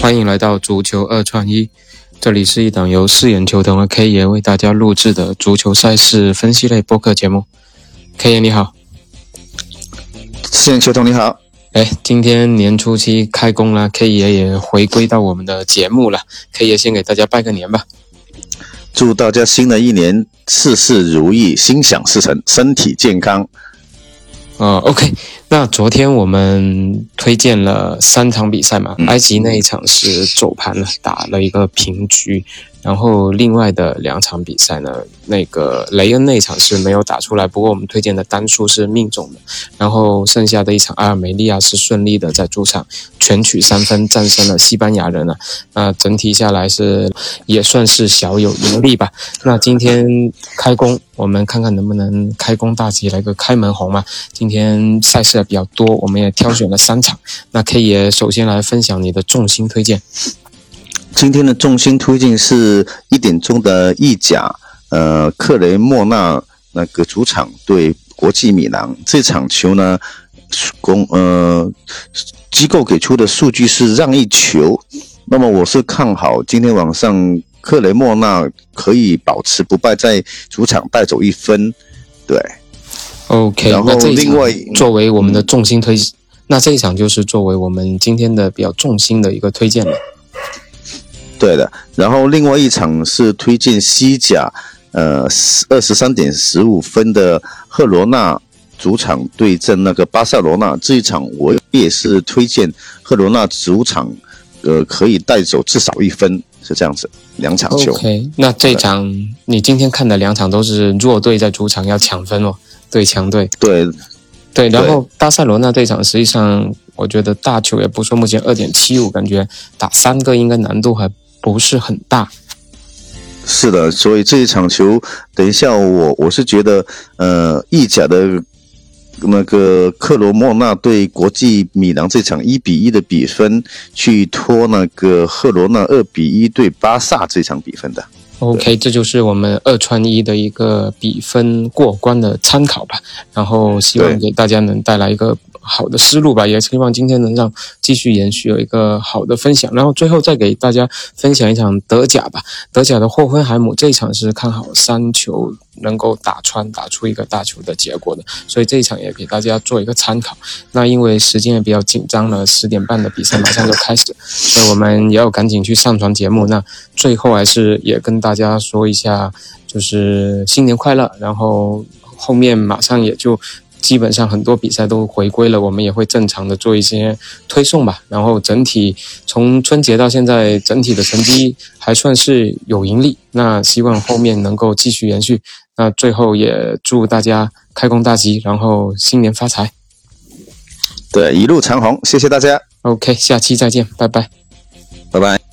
欢迎来到足球二串一，这里是一档由四眼球童和 K 爷为大家录制的足球赛事分析类播客节目。K 爷你好，四眼球童你好。哎，今天年初七开工了，K 爷也回归到我们的节目了。K 爷先给大家拜个年吧，祝大家新的一年事事如意，心想事成，身体健康。哦，OK，那昨天我们推荐了三场比赛嘛，埃及那一场是走盘了，打了一个平局。然后另外的两场比赛呢，那个雷恩那场是没有打出来，不过我们推荐的单数是命中的。然后剩下的一场阿尔梅利亚是顺利的在主场全取三分战胜了西班牙人了。那整体下来是也算是小有盈利吧。那今天开工，我们看看能不能开工大吉来个开门红嘛？今天赛事比较多，我们也挑选了三场。那 K 爷首先来分享你的重心推荐。今天的重心推荐是一点钟的意甲，呃，克雷莫纳那个主场对国际米兰。这场球呢，公呃机构给出的数据是让一球，那么我是看好今天晚上克雷莫纳可以保持不败，在主场带走一分，对，OK，然后另外作为我们的重心推，那这一场就是作为我们今天的比较重心的一个推荐了。对的，然后另外一场是推荐西甲，呃，二十三点十五分的赫罗纳主场对阵那个巴塞罗那这一场，我也是推荐赫罗纳主场，呃，可以带走至少一分，是这样子。两场球。OK，那这场你今天看的两场都是弱队在主场要抢分哦，对强队。对，对，然后巴塞罗那这场实际上我觉得大球也不错，目前二点七五，感觉打三个应该难度还。不是很大，是的，所以这一场球，等一下我我是觉得，呃，意甲的那个克罗莫纳对国际米兰这场一比一的比分，去拖那个赫罗纳二比一对巴萨这场比分的。OK，这就是我们二穿一的一个比分过关的参考吧，然后希望给大家能带来一个。好的思路吧，也希望今天能让继续延续有一个好的分享，然后最后再给大家分享一场德甲吧。德甲的霍芬海姆这一场是看好三球能够打穿，打出一个大球的结果的，所以这一场也给大家做一个参考。那因为时间也比较紧张了，十点半的比赛马上就开始，所以我们也要赶紧去上传节目。那最后还是也跟大家说一下，就是新年快乐，然后后面马上也就。基本上很多比赛都回归了，我们也会正常的做一些推送吧。然后整体从春节到现在，整体的成绩还算是有盈利。那希望后面能够继续延续。那最后也祝大家开工大吉，然后新年发财。对，一路长虹，谢谢大家。OK，下期再见，拜拜，拜拜。